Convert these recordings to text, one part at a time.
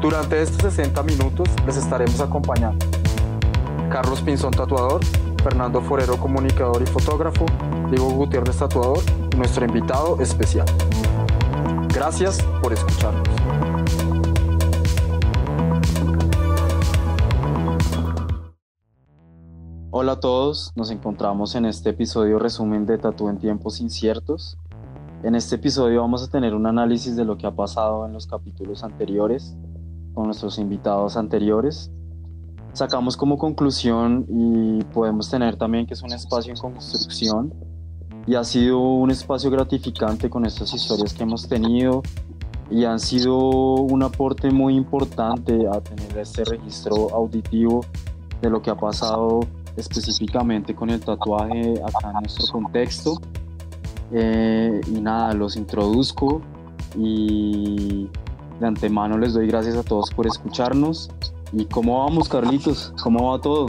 Durante estos 60 minutos les estaremos acompañando Carlos Pinzón Tatuador, Fernando Forero Comunicador y Fotógrafo, Diego Gutiérrez Tatuador nuestro invitado especial. Gracias por escucharnos. Hola a todos, nos encontramos en este episodio resumen de Tatú en tiempos inciertos. En este episodio vamos a tener un análisis de lo que ha pasado en los capítulos anteriores con nuestros invitados anteriores. Sacamos como conclusión y podemos tener también que es un espacio en construcción y ha sido un espacio gratificante con estas historias que hemos tenido y han sido un aporte muy importante a tener este registro auditivo de lo que ha pasado específicamente con el tatuaje acá en nuestro contexto. Eh, y nada, los introduzco y de antemano les doy gracias a todos por escucharnos. ¿Y cómo vamos, Carlitos? ¿Cómo va todo?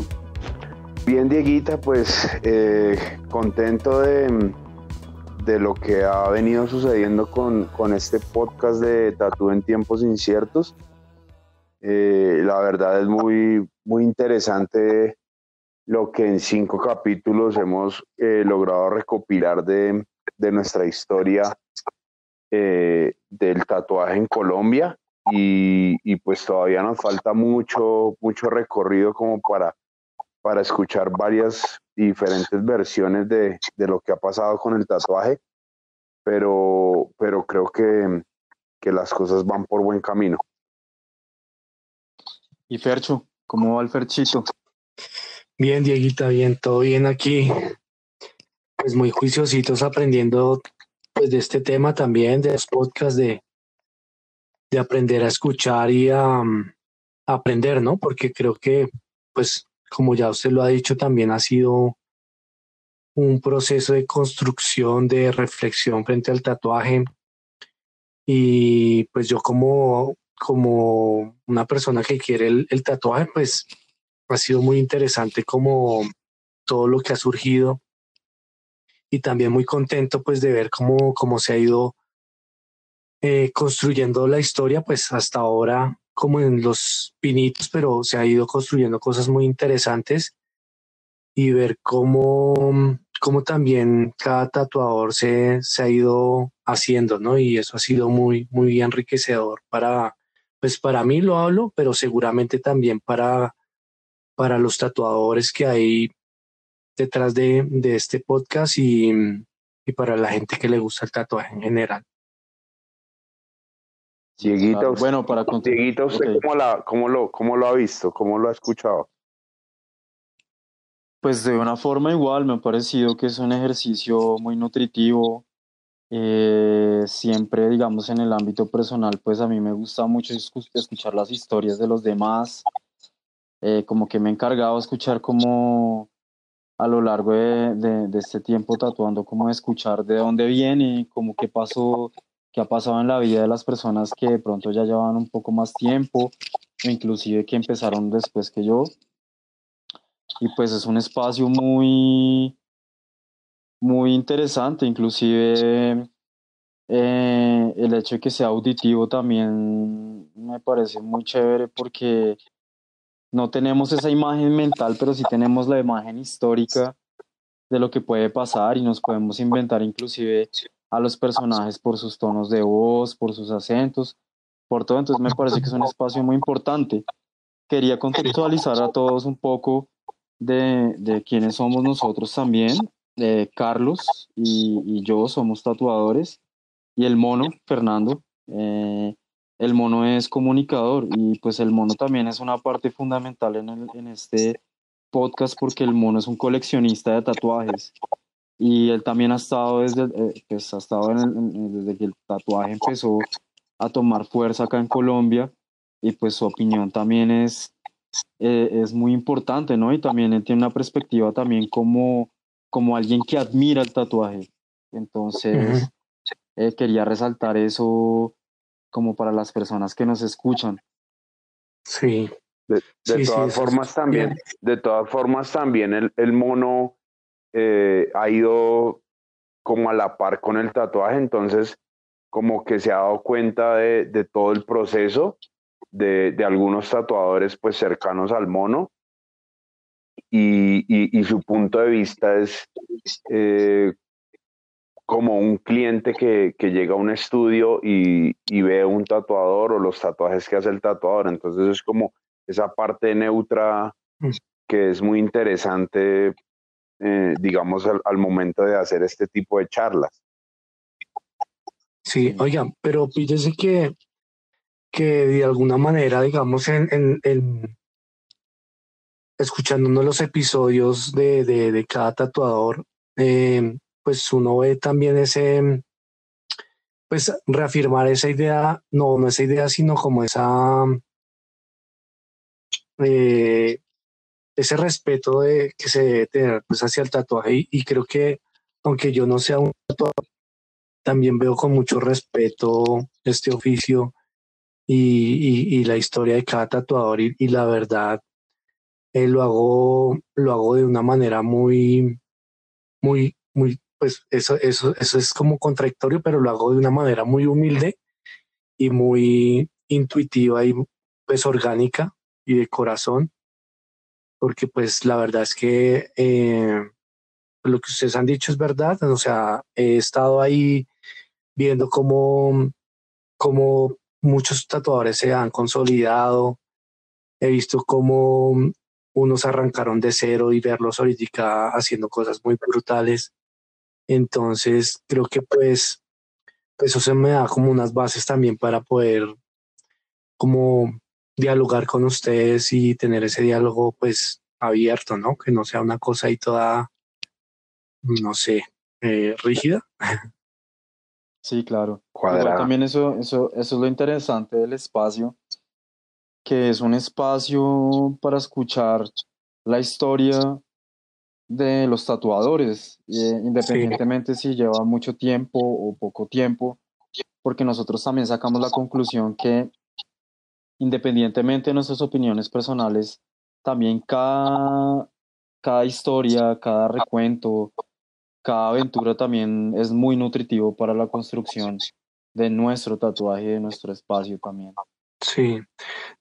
Bien, Dieguita, pues eh, contento de, de, lo que ha venido sucediendo con, con este podcast de Tatú en tiempos inciertos. Eh, la verdad es muy, muy interesante lo que en cinco capítulos hemos eh, logrado recopilar de, de nuestra historia eh, del tatuaje en Colombia y, pues todavía nos falta mucho, mucho recorrido como para, para escuchar varias diferentes versiones de, lo que ha pasado con el tatuaje, pero, pero creo que, que las cosas van por buen camino. Y Fercho, ¿cómo va el Ferchito? Bien, Dieguita, bien, todo bien aquí. Pues muy juiciositos aprendiendo pues de este tema también, de los podcasts, de, de aprender a escuchar y a, mm, aprender, ¿no? Porque creo que, pues, como ya usted lo ha dicho, también ha sido un proceso de construcción, de reflexión frente al tatuaje. Y pues yo como, como una persona que quiere el, el tatuaje, pues ha sido muy interesante como todo lo que ha surgido y también muy contento pues de ver cómo, cómo se ha ido eh, construyendo la historia, pues hasta ahora como en los pinitos, pero se ha ido construyendo cosas muy interesantes y ver cómo, cómo también cada tatuador se, se ha ido haciendo, ¿no? Y eso ha sido muy, muy enriquecedor para, pues para mí lo hablo, pero seguramente también para, para los tatuadores que hay detrás de, de este podcast y, y, para la gente que le gusta el tatuaje en general. Dieguito, bueno, para Dieguito, ¿usted cómo, la, cómo, lo, cómo lo ha visto? ¿Cómo lo ha escuchado? Pues de una forma igual, me ha parecido que es un ejercicio muy nutritivo. Eh, siempre, digamos, en el ámbito personal, pues a mí me gusta mucho escuchar las historias de los demás. Eh, como que me he encargado de escuchar como a lo largo de, de, este tiempo tatuando, como escuchar de dónde viene, como qué pasó, qué ha pasado en la vida de las personas que de pronto ya llevan un poco más tiempo, inclusive que empezaron después que yo. Y pues es un espacio muy, muy interesante, inclusive eh, el hecho de que sea auditivo también me parece muy chévere porque no tenemos esa imagen mental, pero sí tenemos la imagen histórica de lo que puede pasar y nos podemos inventar inclusive a los personajes por sus tonos de voz, por sus acentos, por todo. Entonces me parece que es un espacio muy importante. Quería contextualizar a todos un poco de, de quiénes somos nosotros también. Eh, Carlos y, yo somos tatuadores y el mono, Fernando, eh, el mono es comunicador y pues el mono también es una parte fundamental en, el, en este podcast porque el mono es un coleccionista de tatuajes y él también ha estado desde, eh, pues ha estado desde que el tatuaje empezó a tomar fuerza acá en Colombia y pues su opinión también es eh, es muy importante, ¿no? Y también tiene una perspectiva también como, como alguien que admira el tatuaje. Entonces, eh, quería resaltar eso como para las personas que nos escuchan. Sí. De, todas formas también, de todas formas también el, el mono eh, ha ido como a la par con el tatuaje, entonces como que se ha dado cuenta de, de todo el proceso de, de, algunos tatuadores pues cercanos al mono y, y, y su punto de vista es eh, como un cliente que, que, llega a un estudio y, y, ve un tatuador o los tatuajes que hace el tatuador. Entonces es como esa parte neutra mm. que es muy interesante, eh, digamos, al, al, momento de hacer este tipo de charlas. Sí, oigan, pero fíjese que, que de alguna manera, digamos, en, en, en escuchando los episodios de, de, de cada tatuador, eh, pues uno ve también ese, pues reafirmar esa idea, no, no esa idea, sino como esa, eh, ese respeto de, que se debe tener pues, hacia el tatuaje. Y, creo que aunque yo no sea un tatuador, también veo con mucho respeto este oficio y, y, la historia de cada tatuador. Y, y la verdad eh, lo hago lo hago de una manera muy muy muy pues eso, eso, eso es como contradictorio, pero lo hago de una manera muy humilde y muy intuitiva y pues orgánica y de corazón, porque pues la verdad es que eh, lo que ustedes han dicho es verdad, o sea, he estado ahí viendo cómo, cómo muchos tatuadores se han consolidado, he visto cómo unos arrancaron de cero y verlos ahorita haciendo cosas muy brutales entonces, creo que pues eso se me da como unas bases también para poder como dialogar con ustedes y tener ese diálogo pues abierto, ¿no? Que no sea una cosa ahí toda, no sé, eh, rígida. Sí, claro. Igual también eso, eso, eso es lo interesante del espacio, que es un espacio para escuchar la historia de los tatuadores, eh, independientemente sí. si lleva mucho tiempo o poco tiempo, porque nosotros también sacamos la conclusión que independientemente de nuestras opiniones personales, también cada, cada historia, cada recuento, cada aventura también es muy nutritivo para la construcción de nuestro tatuaje, de nuestro espacio también. Sí,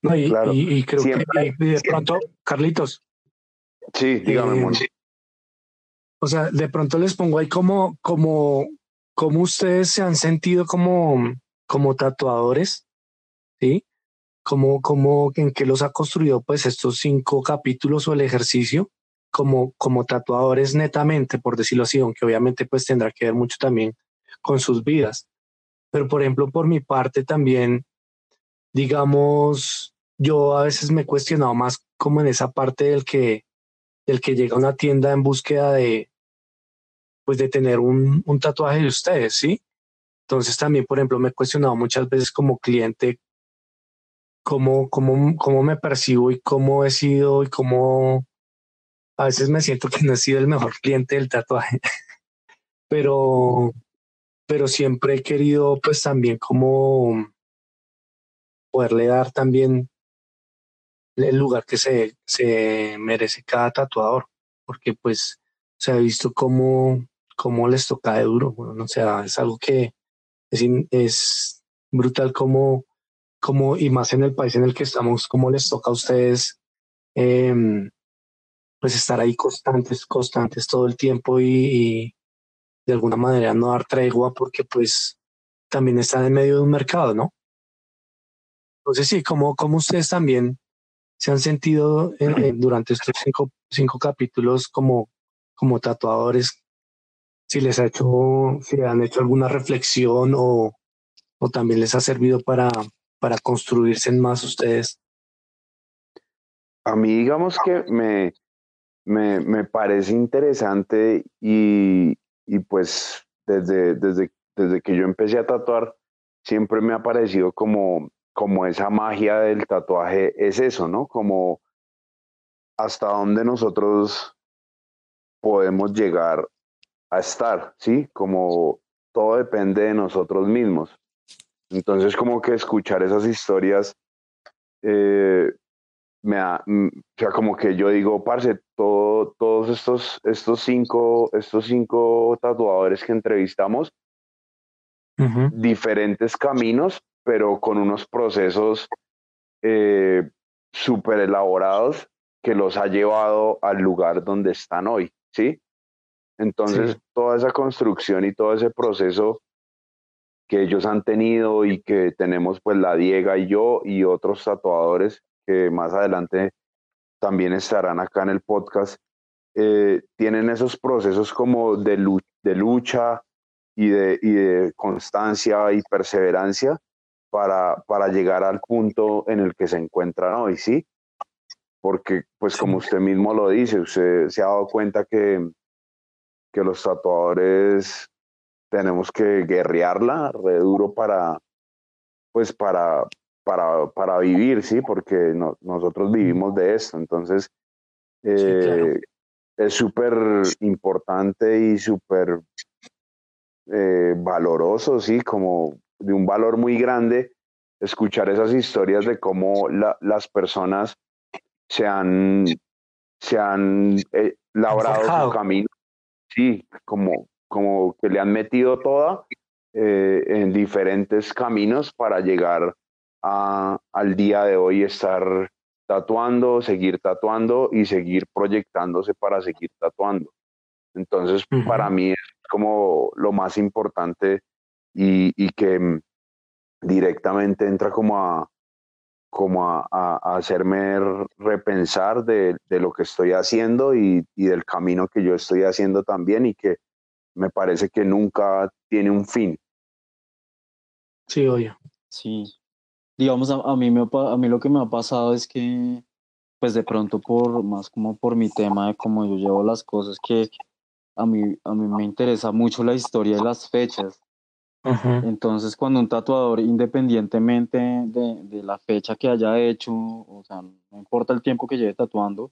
no, y, claro. y, y creo siempre, que de pronto, Carlitos. Sí, dígame, eh, o sea, de pronto les pongo ahí como, como, como ustedes se han sentido como, como tatuadores, ¿sí? Como, como en que los ha construido pues estos cinco capítulos o el ejercicio como, como tatuadores netamente, por decirlo así, aunque obviamente pues tendrá que ver mucho también con sus vidas. Pero por ejemplo, por mi parte también, digamos, yo a veces me he cuestionado más como en esa parte del que el que llega a una tienda en búsqueda de, pues de tener un, un tatuaje de ustedes, ¿sí? Entonces también, por ejemplo, me he cuestionado muchas veces como cliente cómo, cómo, cómo me percibo y cómo he sido y cómo a veces me siento que no he sido el mejor cliente del tatuaje, pero, pero siempre he querido pues también como poderle dar también el lugar que se, se merece cada tatuador, porque pues se ha visto cómo, cómo les toca de duro. Bueno, o sea, es algo que es, es brutal como, como, y más en el país en el que estamos, cómo les toca a ustedes, eh, pues estar ahí constantes, constantes todo el tiempo y, y, de alguna manera no dar tregua porque pues también están en medio de un mercado, ¿no? Entonces sí, como, como ustedes también se han sentido eh, durante estos cinco, cinco capítulos como, como tatuadores, si les ha hecho, si han hecho alguna reflexión o, o también les ha servido para, para construirse en más ustedes. A mí digamos que me, me, me parece interesante y, y pues desde, desde, desde que yo empecé a tatuar, siempre me ha parecido como como esa magia del tatuaje es eso, ¿no? Como hasta dónde nosotros podemos llegar a estar, ¿sí? Como todo depende de nosotros mismos. Entonces, como que escuchar esas historias eh, me da, mm, o sea, como que yo digo, parce, todo, todos estos, estos cinco, estos cinco tatuadores que entrevistamos, diferentes caminos, pero con unos procesos eh, súper elaborados que los ha llevado al lugar donde están hoy, ¿sí? Entonces, toda esa construcción y todo ese proceso que ellos han tenido y que tenemos pues la Diega y yo y otros tatuadores que más adelante también estarán acá en el podcast, eh, tienen esos procesos como de, de lucha y de, y de, constancia y perseverancia para, para llegar al punto en el que se encuentran hoy, ¿sí? Porque, pues como usted mismo lo dice, usted se ha dado cuenta que, que los tatuadores tenemos que guerrearla re duro para, pues para, para, para vivir, ¿sí? Porque nosotros vivimos de esto, entonces eh, es súper importante y súper eh, valoroso, ¿sí? Como de un valor muy grande escuchar esas historias de cómo las personas se han, se han eh, labrado su camino, sí, como, como que le han metido toda eh, en diferentes caminos para llegar a, al día de hoy estar tatuando, seguir tatuando y seguir proyectándose para seguir tatuando. Entonces, para mí es como lo más importante y, y que mm, directamente entra como a, como a, a, hacerme repensar de, de, lo que estoy haciendo y, y, del camino que yo estoy haciendo también y que me parece que nunca tiene un fin. Sí, oye. Sí. Digamos, a, mí me, a mí lo que me ha pasado es que, pues de pronto por, más como por mi tema de cómo yo llevo las cosas, que a mí, a mí me interesa mucho la historia de las fechas. Entonces, cuando un tatuador, independientemente de, de, la fecha que haya hecho, o sea, no importa el tiempo que lleve tatuando,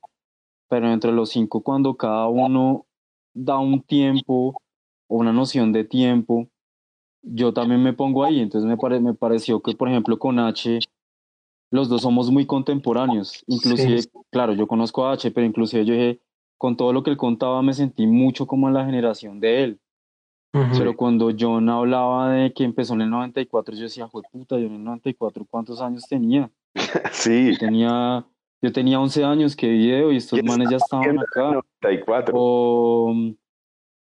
pero entre los cinco, cuando cada uno da un tiempo o una noción de tiempo, yo también me pongo ahí. Entonces me, pare, me pareció que, por ejemplo, con H, los dos somos muy contemporáneos. Inclusive, claro, yo conozco a H, pero inclusive yo dije, con todo lo que él contaba, me sentí mucho como en la generación de él. Pero cuando John hablaba de que empezó en el 94, yo decía, joder puta, yo en el 94, ¿cuántos años tenía? Sí. Yo tenía, yo tenía 11 años, que video, y estos manes ya estaban acá. 94. O,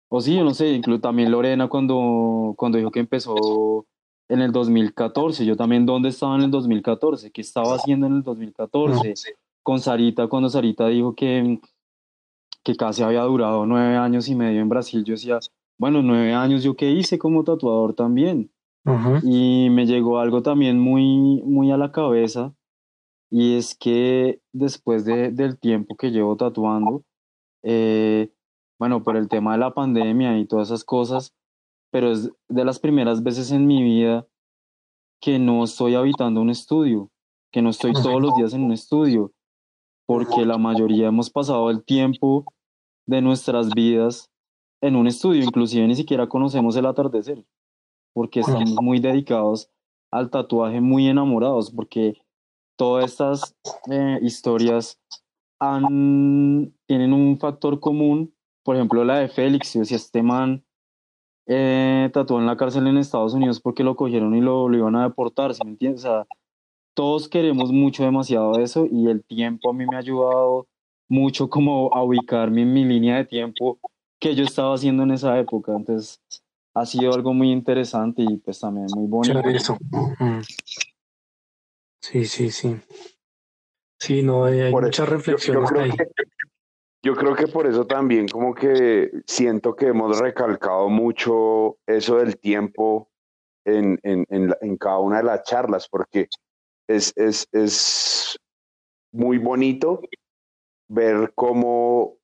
o sí, yo no sé, incluso también Lorena cuando, cuando dijo que empezó en el 2014, yo también dónde estaba en el 2014, qué estaba haciendo en el 2014, con Sarita, cuando Sarita dijo que, que casi había durado nueve años y medio en Brasil, yo decía, bueno, nueve años yo qué hice como tatuador también. Y me llegó algo también muy, muy a la cabeza, y es que después de, del tiempo que llevo tatuando, eh, bueno, por el tema de la pandemia y todas esas cosas, pero es de las primeras veces en mi vida que no estoy habitando un estudio, que no estoy todos los días en un estudio, porque la mayoría hemos pasado el tiempo de nuestras vidas en un estudio, inclusive ni siquiera conocemos el atardecer, porque estamos muy dedicados al tatuaje, muy enamorados, porque todas estas eh, historias han, tienen un factor común por ejemplo, la de Félix, yo decía, este man eh, tatuó en la cárcel en Estados Unidos porque lo cogieron y lo, lo iban a deportar, ¿sí me entiendes? O sea, todos queremos mucho, demasiado eso y el tiempo a mí me ha ayudado mucho como a ubicarme en mi línea de tiempo que yo estaba haciendo en esa época. Entonces, ha sido algo muy interesante y pues también muy bonito. Eso. Sí, sí, sí. Sí, no, hay, muchas reflexiones ahí. Yo creo que por eso también como que siento que hemos recalcado mucho eso del tiempo en, en, en, cada una de las charlas, porque es, es, es muy bonito ver cómo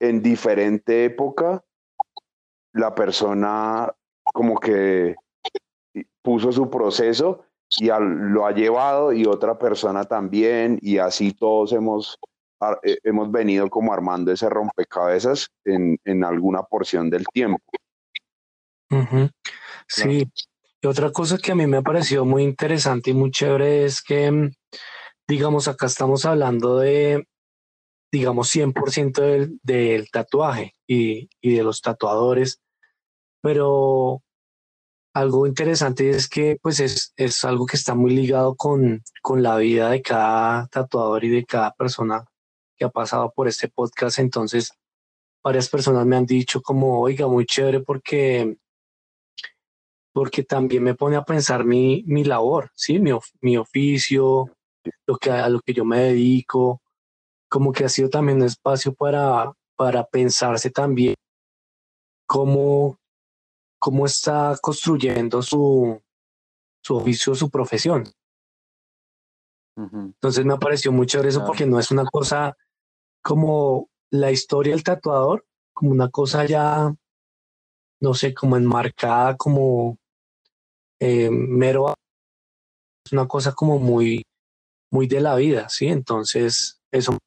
en diferente época la persona como que puso su proceso y lo ha llevado y otra persona también y así todos hemos eh, hemos venido como armando ese rompecabezas en, en alguna porción del tiempo. Sí, y otra cosa que a mí me ha parecido muy interesante y muy chévere es que, mm, digamos, acá estamos hablando de, digamos, 100% del, del tatuaje y, y de los tatuadores, pero algo interesante es que pues es, es algo que está muy ligado con, con la vida de cada tatuador y de cada persona que ha pasado por este podcast. Entonces, varias personas me han dicho como, oiga, muy chévere porque, porque también me pone a pensar mi, mi labor, ¿sí? Mi, mi oficio, lo que, a lo que yo me dedico, como que ha sido también un espacio para, para pensarse también cómo, cómo está construyendo su, su oficio, su profesión. Entonces me pareció muy chévere eso porque no es una cosa como la historia del tatuador, como una cosa ya, no sé, como enmarcada, como eh, mero, es una cosa como muy, muy de la vida, ¿sí? Entonces, eso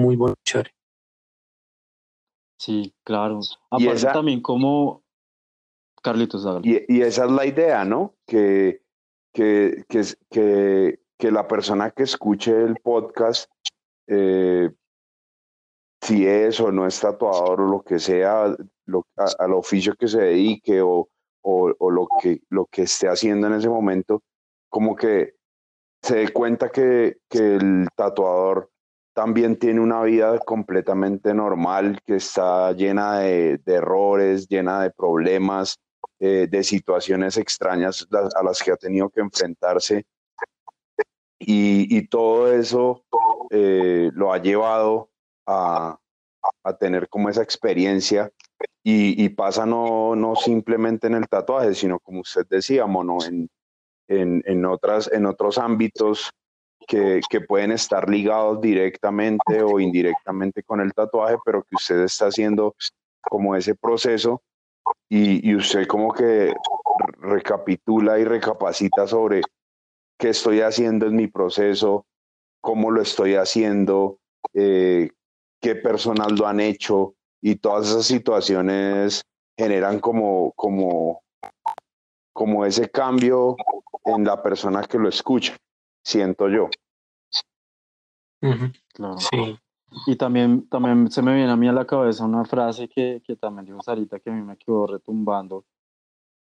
muy bueno, chévere. Sí, claro. Aparte también como Carlitos y, y, esa es la idea, ¿no? Que, que, que, que, que la persona que escuche el podcast eh, si es o no es tatuador o lo que sea, lo, al oficio que se dedique o, o, lo, que, lo que esté haciendo en ese momento, como que se dé cuenta que, que el tatuador también tiene una vida completamente normal, que está llena de, errores, llena de problemas, eh, de situaciones extrañas a las que ha tenido que enfrentarse. Y, todo eso eh, lo ha llevado a, a, tener como esa experiencia y, y, pasa no, no simplemente en el tatuaje, sino como usted decía, mono, en, en, en, otras, en otros ámbitos que, que, pueden estar ligados directamente o indirectamente con el tatuaje, pero que usted está haciendo como ese proceso y, y usted como que recapitula y recapacita sobre qué estoy haciendo en mi proceso, cómo lo estoy haciendo, eh, qué personas lo han hecho y todas esas situaciones generan como, como, como ese cambio en la persona que lo escucha, siento yo. Claro. Sí. Y también, también se me viene a mí a la cabeza una frase que, que también dijo Sarita que a mí me quedó retumbando.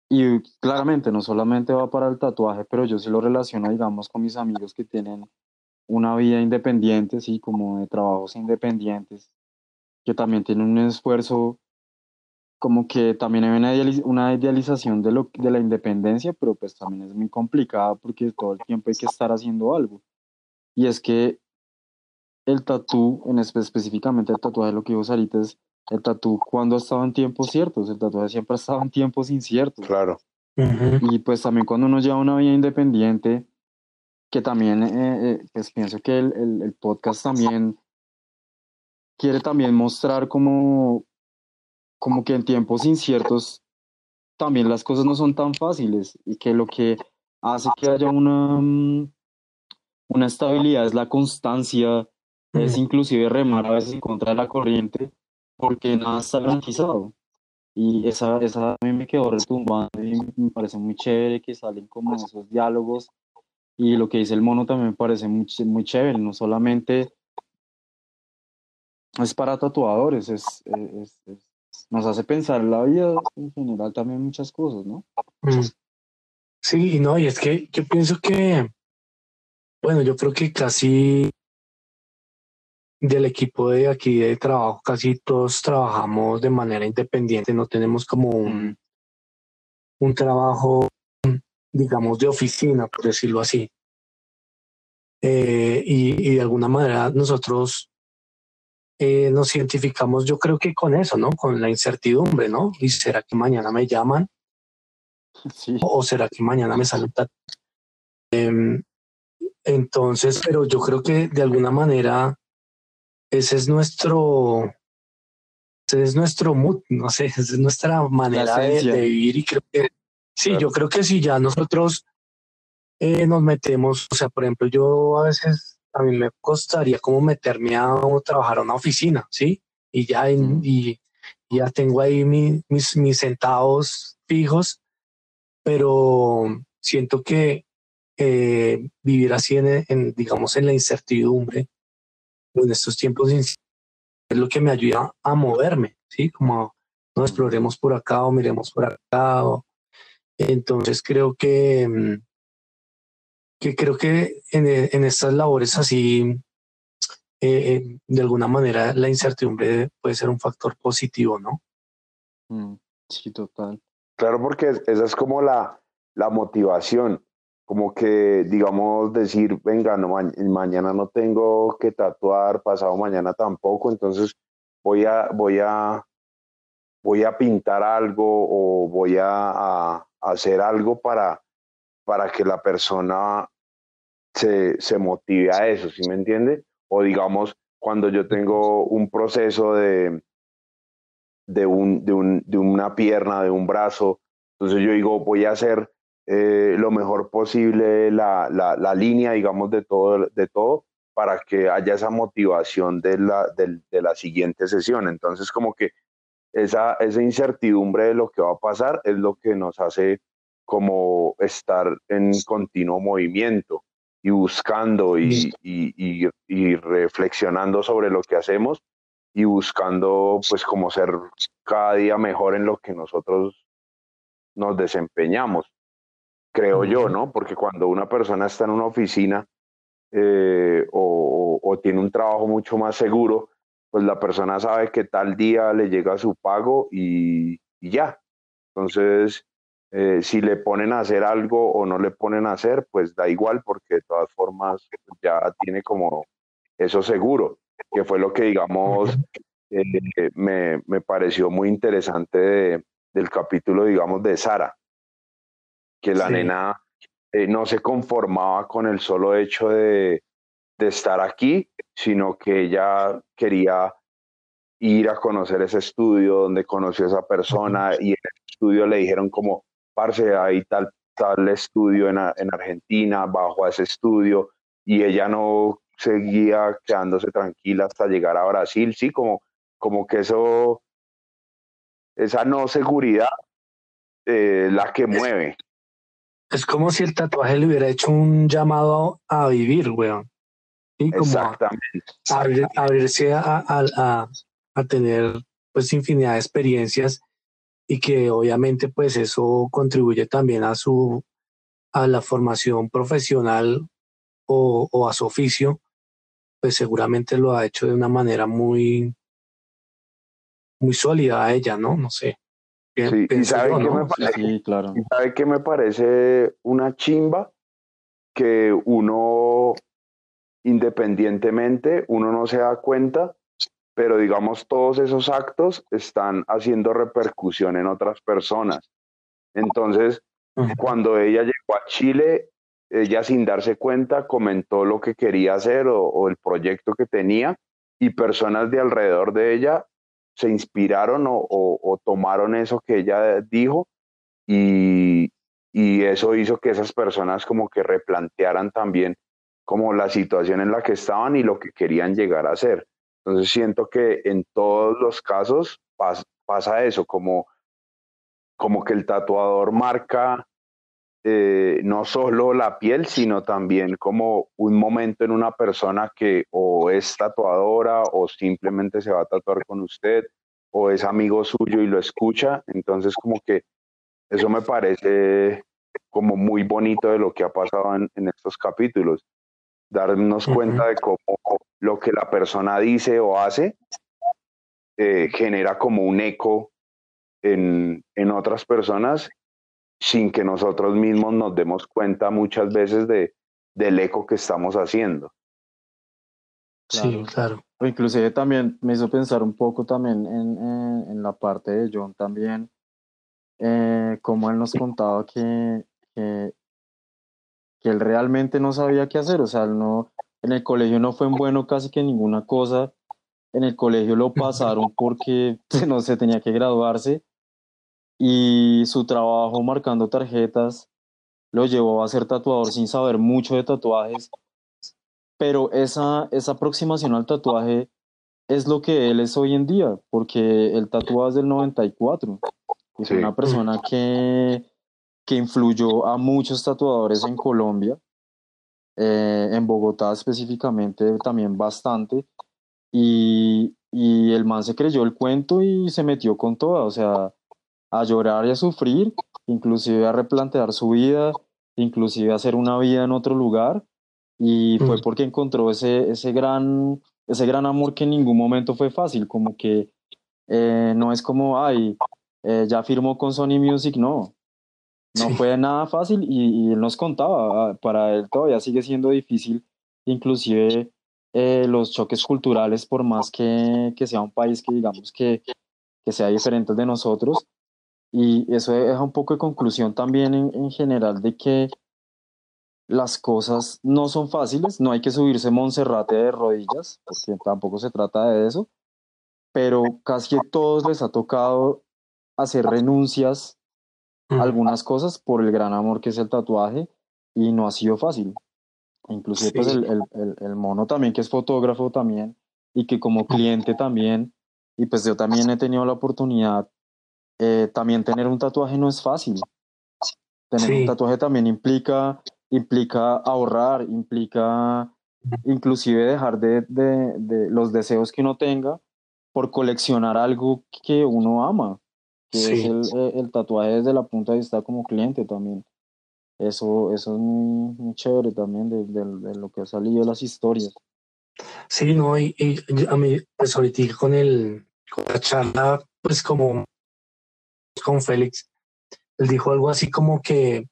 Y claramente no solamente va para el tatuaje, pero yo sí lo relaciono, digamos, con mis amigos que tienen una vida independiente, sí, como de trabajos independientes, que también tienen un esfuerzo, como que también hay una, una idealización de, lo, de la independencia, pero pues también es muy complicada porque todo el tiempo hay que estar haciendo algo. Y es que el tatú, en específicamente el tatuaje, lo que digo ahorita es el tatú cuando ha estado en tiempos ciertos, el tatuaje siempre ha estado en tiempos inciertos. Claro. Y pues también cuando uno lleva una vida independiente, que también, eh, eh, pues pienso que el, el, el, podcast también quiere también mostrar como, como que en tiempos inciertos también las cosas no son tan fáciles y que lo que hace que haya una, mm, una estabilidad es la constancia, es inclusive remar a veces en contra de la corriente porque nada está garantizado. Y esa, esa a mí me quedó retumbando y me parece muy chévere que salen como esos diálogos y lo que dice el mono también me parece muy, muy chévere, no solamente es para tatuadores, es, es, nos hace pensar la vida en general también muchas cosas, ¿no? Mm. Sí, no, y es que yo pienso que, bueno, yo creo que casi del equipo de aquí de trabajo, casi todos trabajamos de manera independiente, no tenemos como un, mm. un trabajo digamos, de oficina, por decirlo así. Eh, y, y, de alguna manera nosotros eh, nos identificamos, yo creo que con eso, ¿no? Con la incertidumbre, ¿no? ¿Y será que mañana me llaman? Sí. ¿O será que mañana me sale eh, entonces, pero yo creo que de alguna manera ese es nuestro, ese es nuestro mood, no sé, esa es nuestra manera de, de, vivir y creo que Sí, yo creo que si ya nosotros eh, nos metemos, o sea, por ejemplo, yo a veces a mí me costaría como meterme a, trabajar a una oficina, ¿sí? Y ya, y, ya tengo ahí mis, mis centavos fijos, pero siento que eh, vivir así en, digamos, en la incertidumbre, en estos tiempos es lo que me ayuda a moverme, ¿sí? Como no exploremos por acá o miremos por acá. entonces creo que, mm, que creo que en, en estas labores así, eh, eh, de alguna manera la incertidumbre puede ser un factor positivo, ¿no? Mm, sí, total. Claro, porque esa es como la, la motivación, como que, digamos, decir, venga, no, mañana no tengo que tatuar, pasado mañana tampoco, entonces voy a, voy a, voy a pintar algo o voy a, hacer algo para, para que la persona se, se motive a eso, ¿sí me entiende? O digamos, cuando yo tengo un proceso de, de, un, de, un, de una pierna, de un brazo, entonces yo digo, voy a hacer eh, lo mejor posible la, la, línea, digamos, de todo, de todo para que haya esa motivación de la, de, la siguiente sesión. Entonces, como que esa, esa incertidumbre de lo que va a pasar es lo que nos hace como estar en continuo movimiento y buscando y, y, y, reflexionando sobre lo que hacemos y buscando pues como ser cada día mejor en lo que nosotros nos desempeñamos creo yo, ¿no? Porque cuando una persona está en una oficina eh, o, tiene un trabajo mucho más seguro, pues la persona sabe que tal día le llega su pago y, ya. Entonces, eh, si le ponen a hacer algo o no le ponen a hacer, pues da igual porque de todas formas ya tiene como eso seguro, que fue lo que digamos eh, me, me, pareció muy interesante del capítulo, digamos, de Sara, que la nena eh, no se conformaba con el solo hecho de, de estar aquí, sino que ella quería ir a conocer ese estudio donde conoció a esa persona y en el estudio le dijeron como, parce, hay tal, tal estudio en, en Argentina, bajo a ese estudio, y ella no seguía quedándose tranquila hasta llegar a Brasil, sí, como, como que eso, esa no seguridad, eh, la que mueve. Es como si el tatuaje le hubiera hecho un llamado a vivir, weón. Y como Exactamente. abrirse a, a, a, tener pues infinidad de experiencias y que obviamente pues eso contribuye también a su a la formación profesional o, o a su oficio, pues seguramente lo ha hecho de una manera muy muy sólida a ella, ¿no? No sé sí, y sabe, que me parece, claro. sabe que me parece una chimba que uno, independientemente, uno no se da cuenta, pero digamos, todos esos actos están haciendo repercusión en otras personas. Entonces, cuando ella llegó a Chile, ella sin darse cuenta comentó lo que quería hacer o el proyecto que tenía y personas de alrededor de ella se inspiraron o, tomaron eso que ella dijo y, eso hizo que esas personas como que replantearan también como la situación en la que estaban y lo que querían llegar a hacer. Entonces siento que en todos los casos pasa eso, como, como que el tatuador marca eh, no solo la piel, sino también como un momento en una persona que o es tatuadora o simplemente se va a tatuar con usted o es amigo suyo y lo escucha. Entonces como que eso me parece como muy bonito de lo que ha pasado en, estos capítulos. Darnos cuenta de cómo lo que la persona dice o hace eh, genera como un eco en, en otras personas sin que nosotros mismos nos demos cuenta muchas veces de, del eco que estamos haciendo. Sí, claro. O inclusive también me hizo pensar un poco también en, en, la parte de John también, eh, como él nos contaba que, que, que, él realmente no sabía qué hacer, o sea, no, en el colegio no fue bueno casi que ninguna cosa, en el colegio lo pasaron porque no se tenía que graduarse. Y su trabajo marcando tarjetas lo llevó a ser tatuador sin saber mucho de tatuajes. Pero esa, esa aproximación al tatuaje es lo que él es hoy en día, porque el tatuaje es del 94. Es una persona que, que influyó a muchos tatuadores en Colombia, eh, en Bogotá específicamente también bastante, y, y el man se creyó el cuento y se metió con toda, o sea, a llorar y a sufrir, inclusive a replantear su vida, inclusive a hacer una vida en otro lugar, y fue mm. porque encontró ese, ese, gran, ese gran amor que en ningún momento fue fácil, como que eh, no es como, ay, eh, ya firmó con Sony Music, no, no fue nada fácil y, él nos contaba, ah, para él todavía sigue siendo difícil, inclusive eh, los choques culturales, por más que, que, sea un país que digamos que, que sea diferente de nosotros, y eso deja un poco de conclusión también en, en general de que las cosas no son fáciles, no hay que subirse Monserrate de rodillas, porque tampoco se trata de eso, pero casi a todos les ha tocado hacer renuncias a algunas cosas por el gran amor que es el tatuaje y no ha sido fácil. Inclusive pues el, el, el, mono también, que es fotógrafo también, y que como cliente también, y pues yo también he tenido la oportunidad, eh, también tener un tatuaje no es fácil. Tener un tatuaje también implica implica ahorrar, implica inclusive dejar de, de, de, los deseos que uno tenga por coleccionar algo que uno ama, que es el, eh, el, tatuaje desde la punta de vista como cliente también. Eso, eso es muy, chévere también de, de, lo que ha salido de las historias. Sí, no, y, a mí, pues ahorita con, el, con la charla, pues como con Félix, él dijo algo así como que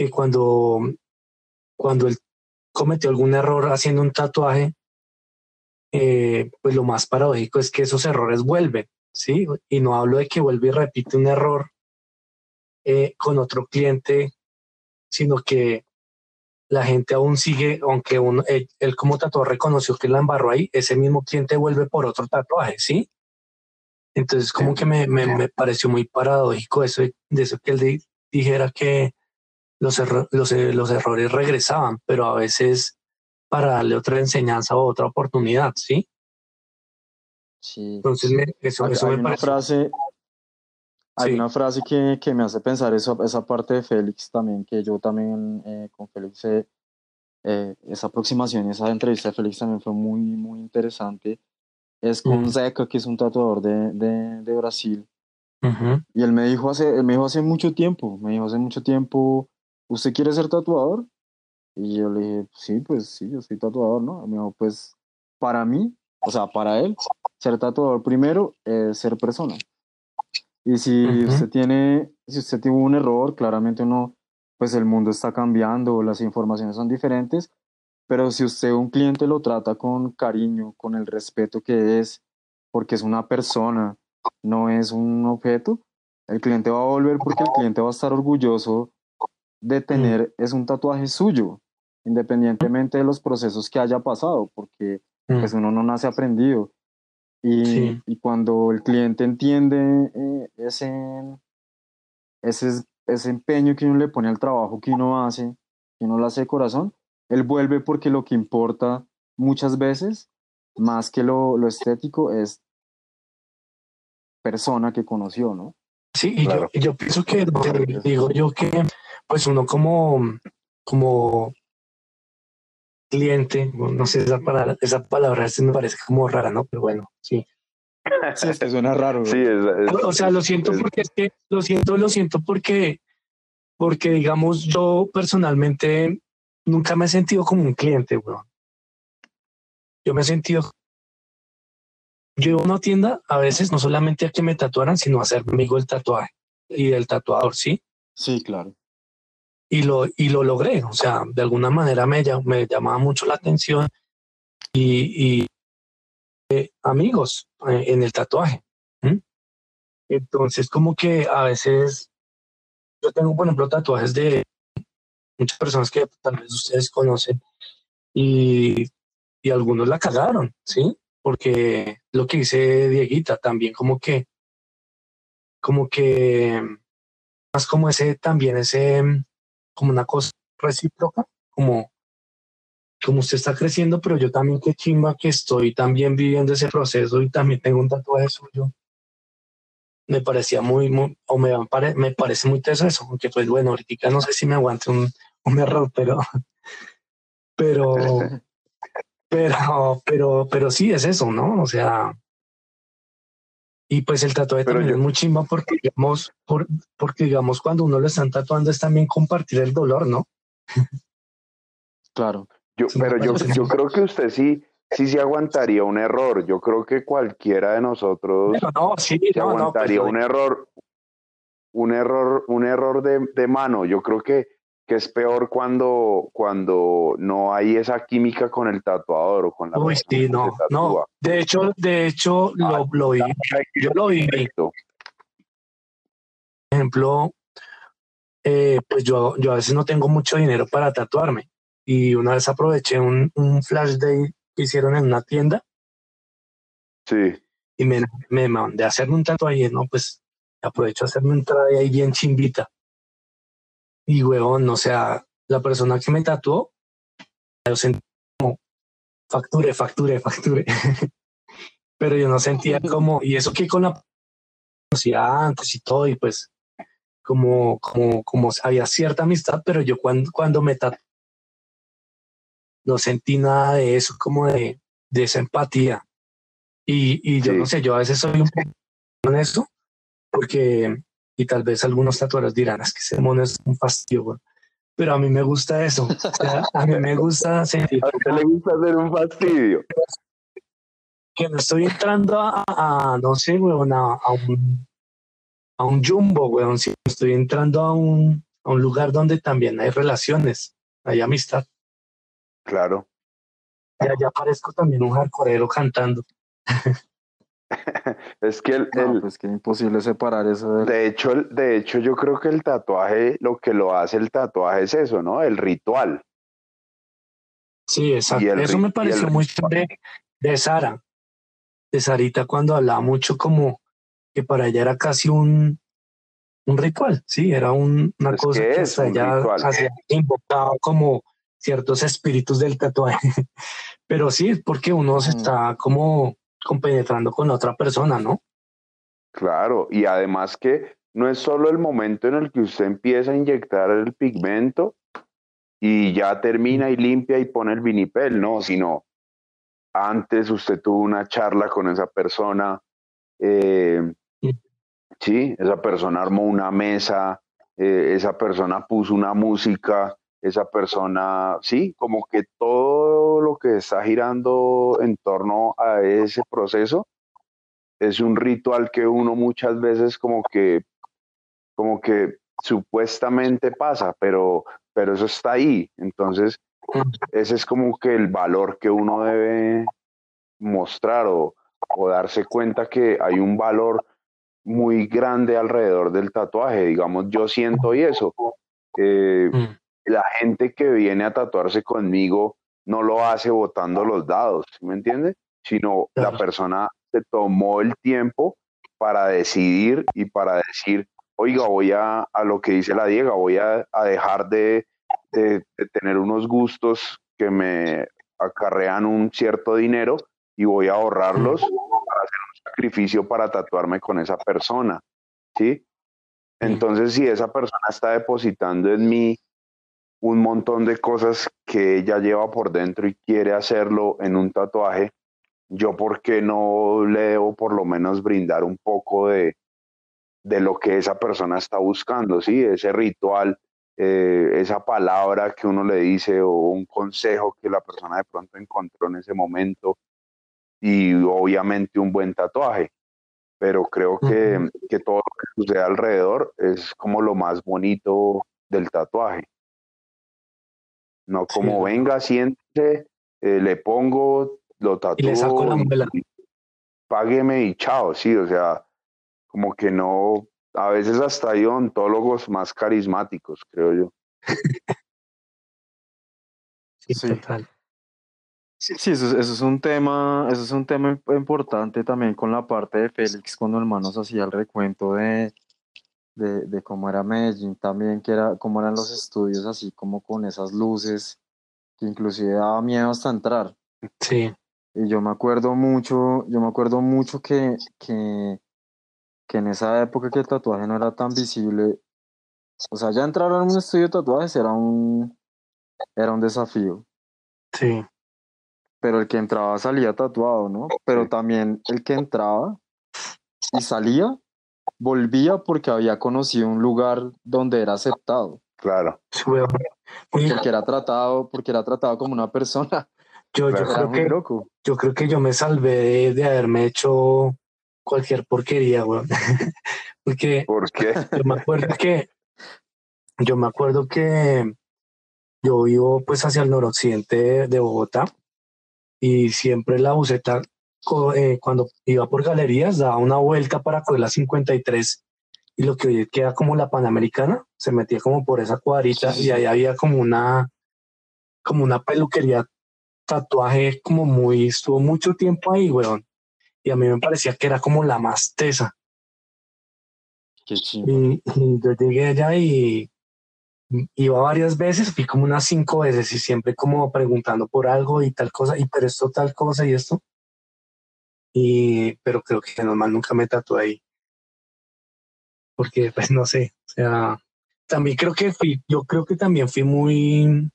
que cuando, cuando él cometió algún error haciendo un tatuaje, eh, pues lo más paradójico es que esos errores vuelven, ¿sí? Y no hablo de que vuelve y repite un error eh, con otro cliente, sino que la gente aún sigue, aunque uno, él, como tatuador reconoció que la embarró ahí, ese mismo cliente vuelve por otro tatuaje, ¿sí? Entonces como que me, me, me pareció muy paradójico eso de, eso que él dijera que los, eh, los errores regresaban, pero a veces para darle otra enseñanza o otra oportunidad, ¿sí? Sí. Entonces, eso, hay, eso me una frase, hay una frase que, que, me hace pensar eso, esa parte de Félix también, que yo también eh, con Félix, eh, esa aproximación, esa entrevista de Félix también fue muy, muy interesante. Es con mm. Zeca, que es un tatuador de, de, de Brasil. Y él me dijo hace, él me dijo hace mucho tiempo, me dijo hace mucho tiempo, ¿usted quiere ser tatuador? Y yo le dije, sí, pues sí, yo soy tatuador, ¿no? me dijo, pues para mí, o sea, para él, ser tatuador primero es ser persona. Y si usted tiene, si usted tuvo un error, claramente uno, pues el mundo está cambiando, las informaciones son diferentes, pero si usted un cliente lo trata con cariño, con el respeto que es, porque es una persona, no es un objeto, el cliente va a volver porque el cliente va a estar orgulloso de mm. tener es un tatuaje suyo, independientemente de los procesos que haya pasado, porque mm. pues uno no nace aprendido. Y, y cuando el cliente entiende eh, ese, ese, ese empeño que uno le pone al trabajo que uno hace, que uno lo hace de corazón, él vuelve porque lo que importa muchas veces, más que lo, lo estético, es persona que conoció, ¿no? Sí, y yo, yo pienso que, digo yo que pues uno como, como cliente, no sé, esa palabra, esa palabra me parece como rara, ¿no? Pero bueno, sí. Sí, es suena raro. Sí, o sea, lo siento porque es que, lo siento, lo siento porque, porque digamos, yo personalmente nunca me he sentido como un cliente, weón. Yo me he sentido yo iba a una tienda a veces no solamente a que me tatuaran, sino a ser amigo del tatuaje y del tatuador, ¿sí? Sí, claro y lo, y lo logré. O sea, de alguna manera me, me llamaba mucho la atención y, y eh, amigos eh, en el tatuaje. Entonces, como que a veces yo tengo, por ejemplo, tatuajes de muchas personas que tal vez ustedes conocen y, y algunos la cagaron, ¿sí? Porque lo que dice Dieguita también como que, como que, más como ese, también ese, como una cosa recíproca, como como usted está creciendo, pero yo también qué chimba que estoy también viviendo ese proceso y también tengo un tatuaje suyo. Me parecía muy, muy o me, me parece muy teso eso, aunque pues bueno, ahorita no sé si me aguante un, un error, pero, pero, pero, pero, pero sí es eso, ¿no? O sea, y pues el tatuaje también es muy chimba porque digamos, por, porque digamos cuando uno lo están tatuando es también compartir el dolor, ¿no? Claro. Yo, pero yo, yo creo que usted sí, sí se aguantaría un error. Yo creo que cualquiera de nosotros no, sí, se no, pues aguantaría un error, un error, un error de, de, mano. Yo creo que, que es peor cuando, cuando no hay esa química con el tatuador o con la Uy, sí, no, no. De hecho, de hecho, lo, ah, lo vi. Yo lo vi. Por ejemplo, eh, pues yo, yo a veces no tengo mucho dinero para tatuarme y una vez aproveché un, un flash day que hicieron en una tienda. Sí. Y me, me mandé a hacerme un tatuaje, ¿no? Pues aprovecho a hacerme un traje ahí bien chimbita. Y huevón, o sea, la persona que me tatuó, yo sentí como facture, facture, facture. Pero yo no sentía como, y eso que con la conocía antes y todo, y pues como, como, como había cierta amistad, pero yo cuando, cuando me tatué, no sentí nada de eso, como de, de esa empatía. Y, y yo no sé, yo a veces soy un poco en eso, porque, y tal vez algunos tatuadores dirán, es que ese mono es un fastidio, pero a mí me gusta eso. a mí me gusta sentir. ¿A usted le gusta hacer un fastidio? Que no estoy entrando a, no sé, weón, a, a, un, a un jumbo, weón, si estoy entrando a un, a un lugar donde también hay relaciones, hay amistad. Claro. Ya, ya parezco también un hardcoreero cantando. es que el, pues que imposible separar eso de... de hecho de hecho yo creo que el tatuaje lo que lo hace el tatuaje es eso no el ritual. Sí exacto. Eso me pareció muy de, de Sara. De Sarita cuando hablaba mucho como que para ella era casi un un ritual sí era un, una cosa que, hasta ella hacía invocado como ciertos espíritus del tatuaje. Pero sí, es porque uno se mm. está como compenetrando con otra persona, ¿no? Claro, y además que no es solo el momento en el que usted empieza a inyectar el pigmento y ya termina y limpia y pone el vinipel, no, sino antes usted tuvo una charla con esa persona, eh, sí, esa persona armó una mesa, eh, esa persona puso una música, esa persona, sí, como que todo lo que está girando en torno a ese proceso es un ritual que uno muchas veces como que, como que supuestamente pasa, pero, pero eso está ahí. Entonces, ese es como que el valor que uno debe mostrar o, o darse cuenta que hay un valor muy grande alrededor del tatuaje. Digamos, yo siento y eso. Eh, mm la gente que viene a tatuarse conmigo no lo hace botando los dados, ¿me entiende? Sino la persona se tomó el tiempo para decidir y para decir, oiga, voy a, a lo que dice la Diega, voy a, dejar de, de, tener unos gustos que me acarrean un cierto dinero y voy a ahorrarlos para hacer un sacrificio para tatuarme con esa persona, ¿sí? Entonces, si esa persona está depositando en mí un montón de cosas que ella lleva por dentro y quiere hacerlo en un tatuaje, yo por qué no le debo por lo menos brindar un poco de, de lo que esa persona está buscando, ¿sí? Ese ritual, eh, esa palabra que uno le dice o un consejo que la persona de pronto encontró en ese momento y obviamente un buen tatuaje. Pero creo que, que todo lo que sucede alrededor es como lo más bonito del tatuaje. No como venga, siente, eh, le pongo, lo tatúo. Y le saco la muela. págueme y chao, sí, o sea, como que no, a veces hasta hay ontólogos más carismáticos, creo yo. sí, total. Sí, eso, es un tema, eso es un tema importante también con la parte de Félix cuando hermanos hacía el recuento de, de, de, cómo era Medellín también, que era, cómo eran los estudios así como con esas luces que inclusive daba miedo hasta entrar. Sí. Y yo me acuerdo mucho, yo me acuerdo mucho que, que, que en esa época que el tatuaje no era tan visible, o sea, ya entrar a un estudio de tatuajes era un, era un desafío. Sí. Pero el que entraba salía tatuado, ¿no? Pero también el que entraba y salía, volvía porque había conocido un lugar donde era aceptado. Claro. Porque era tratado, porque era tratado como una persona. Yo, yo, creo que, yo creo que yo me salvé de, haberme hecho cualquier porquería, weón. porque ¿Por qué? Yo me acuerdo que yo me acuerdo que yo vivo pues hacia el noroccidente de Bogotá y siempre la buseta eh, cuando iba por galerías daba una vuelta para coger la 53 y lo que hoy queda como la Panamericana, se metía como por esa cuadrita y ahí había como una como una peluquería tatuaje como muy, estuvo mucho tiempo ahí, weón. Y a mí me parecía que era como la más tesa. Qué y, y, yo llegué allá y iba varias veces, fui como unas cinco veces y siempre como preguntando por algo y tal cosa, y pero esto tal cosa y esto. Y, pero creo que normal nunca me tatué ahí. Porque, pues no sé, o sea, también creo que fui, yo creo que también fui muy,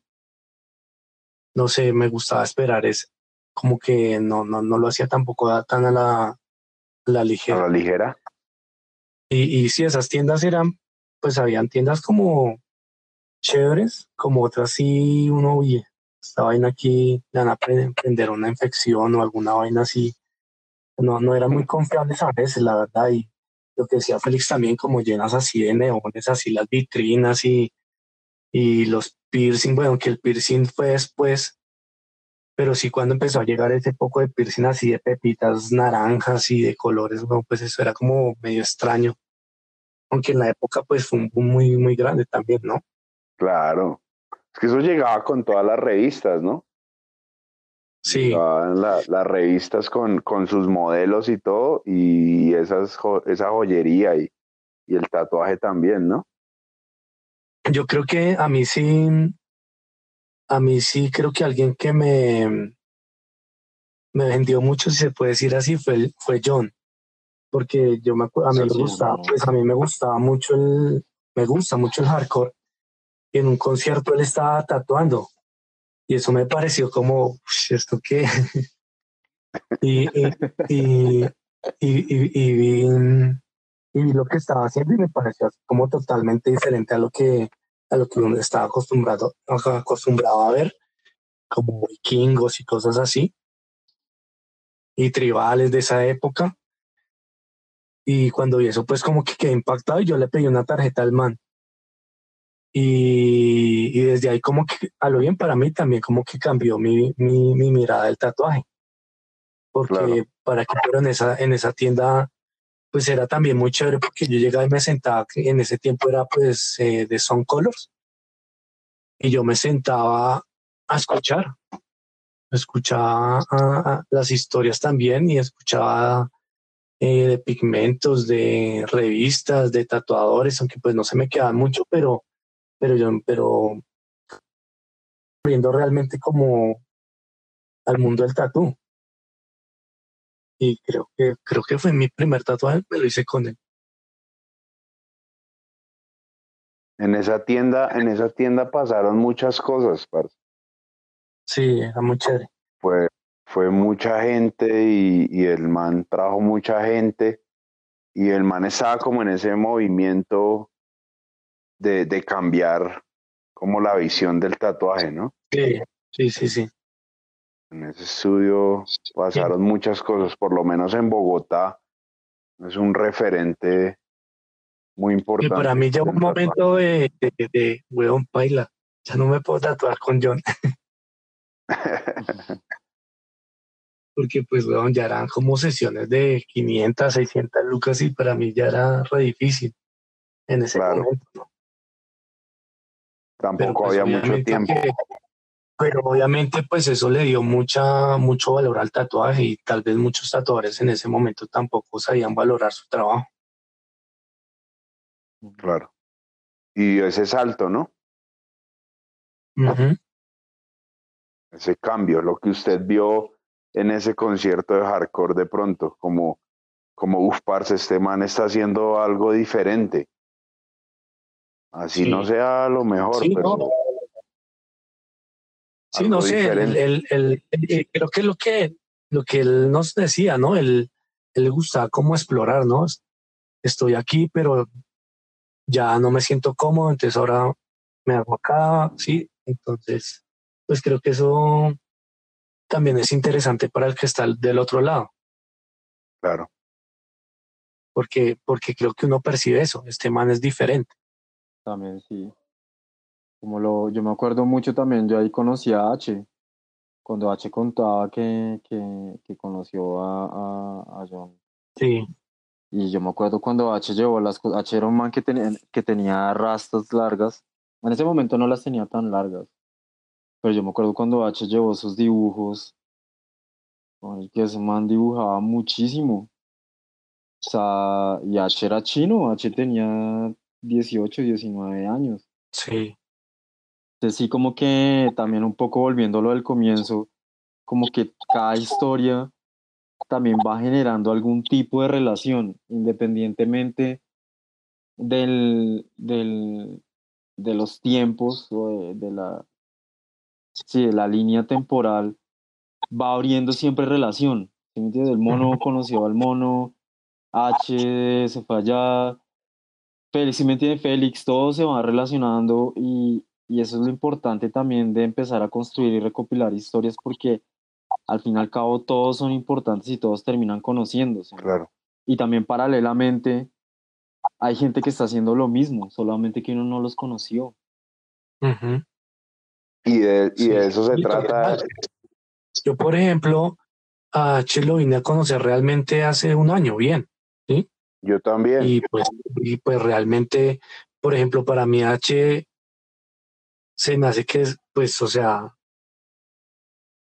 no sé, me gustaba esperar, es como que no, no, no lo hacía tampoco tan a la, la ligera. A la ligera. Y, y si esas tiendas eran, pues habían tiendas como chéveres, como otras sí uno, oye, esta vaina aquí le van a prender una infección o alguna vaina así. No, no era muy confiable a veces, la verdad. Y lo que decía Félix también, como llenas así de neones, así las vitrinas y, y los piercing, bueno, que el piercing fue después, pero sí cuando empezó a llegar ese poco de piercing así de pepitas naranjas y de colores, bueno, pues eso era como medio extraño. Aunque en la época pues fue un boom muy, muy grande también, ¿no? Claro. Es que eso llegaba con todas las revistas, ¿no? Sí. las revistas con, con sus modelos y todo, y esas, esa joyería y, y el tatuaje también, ¿no? Yo creo que a mí sí, a mí sí creo que alguien que me, me vendió mucho, si se puede decir así, fue, fue John. Porque yo me a mí me gustaba, pues a mí me gustaba mucho el, me gusta mucho el hardcore. Y en un concierto él estaba tatuando. Y eso me pareció como, ¿esto qué? y, y, y, y, vi, lo que estaba haciendo y me pareció como totalmente diferente a lo que a lo que uno estaba acostumbrado acostumbrado a ver como vikingos y cosas así y tribales de esa época. Y cuando vi eso pues como que quedé impactado y yo le pedí una tarjeta al man y, y desde ahí como que a lo bien para mí también como que cambió mi, mi, mi mirada del tatuaje. Porque para que fueron en esa en esa tienda pues era también muy chévere porque yo llegaba y me sentaba, en ese tiempo era pues eh, de Son Colors, y yo me sentaba a escuchar, escuchaba las historias también y escuchaba eh, de pigmentos, de revistas, de tatuadores, aunque pues no se me quedaba mucho, pero, pero yo, pero viendo realmente como al mundo del tatu y creo que creo que fue mi primer tatuaje, me lo hice con él. En esa tienda, en esa tienda pasaron muchas cosas, parce. Sí, era muy chévere. Fue, fue mucha gente y, y, el man trajo mucha gente y el man estaba como en ese movimiento de, de cambiar como la visión del tatuaje, ¿no? Sí, sí, sí, sí. En ese estudio pasaron muchas cosas, por lo menos en Bogotá. Es un referente muy importante. Y para mí llegó un momento de, de, de, weón paila. Ya no me puedo tatuar con John. Porque pues, weón, ya eran como sesiones de 500, 600 lucas y para mí ya era re difícil en ese momento. Tampoco pues, había mucho tiempo pero obviamente pues eso le dio mucha, mucho valor al tatuaje y tal vez muchos tatuadores en ese momento tampoco sabían valorar su trabajo. Claro. Y ese salto, ¿no? ese cambio, lo que usted vio en ese concierto de hardcore de pronto, como, como uff, parce, este man está haciendo algo diferente. Así no sea lo mejor, sí, pero... No. Sí, no sé, el, el, creo que lo que lo que él nos decía, ¿no? Él, él le gusta cómo explorar, ¿no? Estoy aquí, pero ya no me siento cómodo, entonces ahora me hago acá, sí. Entonces, pues creo que eso también es interesante para el que está del otro lado. Claro. Porque, porque creo que uno percibe eso, este man es diferente. También sí. Como lo, yo me acuerdo mucho también, yo ahí conocí a H, cuando H contaba que, que, que conoció a, a, a, John. Sí. Y yo me acuerdo cuando H llevó las cosas, H era un man que, tenía que tenía rastas largas, en ese momento no las tenía tan largas, pero yo me acuerdo cuando H llevó sus dibujos, que ese man dibujaba muchísimo. O sea, y H era chino, H tenía 18, 19 años. Sí. Entonces sí, como que también un poco volviéndolo del comienzo, como que cada historia también va generando algún tipo de relación, independientemente del, del, de los tiempos o de, la, sí, de la línea temporal, va abriendo siempre relación. ¿sí me entiendes? El mono conoció al mono, H se fue allá, Félix, si me entiende Félix, todo se va relacionando y, y eso es lo importante también de empezar a construir y recopilar historias porque al fin y al cabo todos son importantes y todos terminan conociéndose. Claro. Y también paralelamente hay gente que está haciendo lo mismo, solamente que uno no los conoció. Y de, y de eso se trata. Yo, por ejemplo, a H lo vine a conocer realmente hace un año, bien. Yo también. Y pues, y pues realmente, por ejemplo, para mí H se me hace que es, pues, o sea,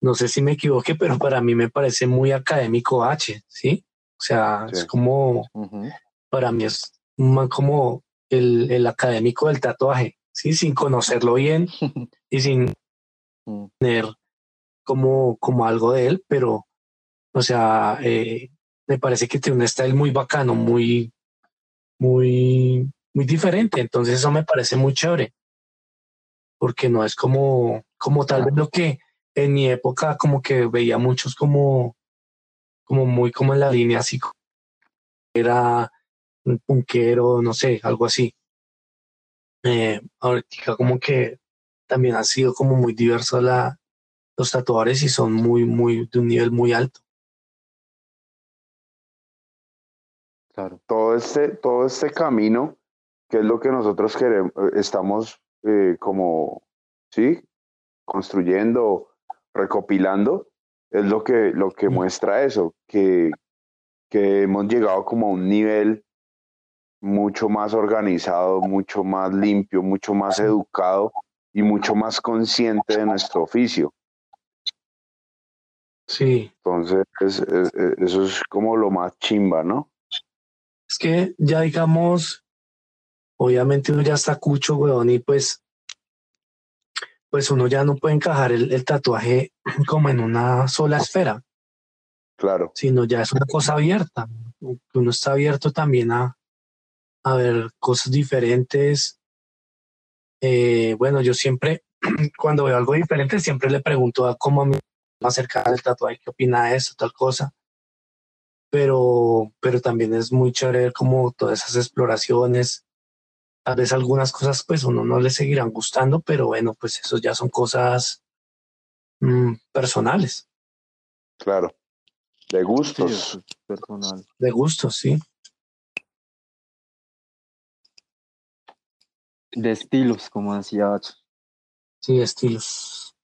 no sé si me equivoqué, pero para mí me parece muy académico H, ¿sí? O sea, es como, para mí es como el, el, académico del tatuaje, ¿sí? Sin conocerlo bien y sin mm. tener como, como algo de él, pero, o sea, eh, me parece que tiene un style muy bacano, muy, muy, muy diferente. Entonces eso me parece muy chévere porque no es como, como tal vez lo que en mi época como que veía muchos como, como muy como en la línea así, era un punquero, no sé, algo así. Eh, ahorita como que también ha sido como muy diverso la, los tatuadores y son muy, muy, de un nivel muy alto. Claro. Todo este, todo este camino, que es lo que nosotros queremos, estamos eh, como, sí, construyendo, recopilando, es lo que, lo que muestra eso, que, que hemos llegado como a un nivel mucho más organizado, mucho más limpio, mucho más educado y mucho más consciente de nuestro oficio. Sí. Entonces, eso es como lo más chimba, ¿no? Es que ya digamos, obviamente uno ya está cucho, weón, y pues, pues uno ya no puede encajar el, tatuaje como en una sola esfera. Claro. Sino ya es una cosa abierta. Uno está abierto también a, a ver cosas diferentes. Eh, bueno, yo siempre, cuando veo algo diferente, siempre le pregunto a cómo a mí acerca del tatuaje, qué opina de eso, tal cosa. Pero, pero también es muy chévere como todas esas exploraciones, Tal vez algunas cosas pues uno no le seguirán gustando, pero bueno, pues eso ya son cosas mm, personales. Claro, de gustos. personal. De gustos, sí. De estilos, como decía. Sí, estilos.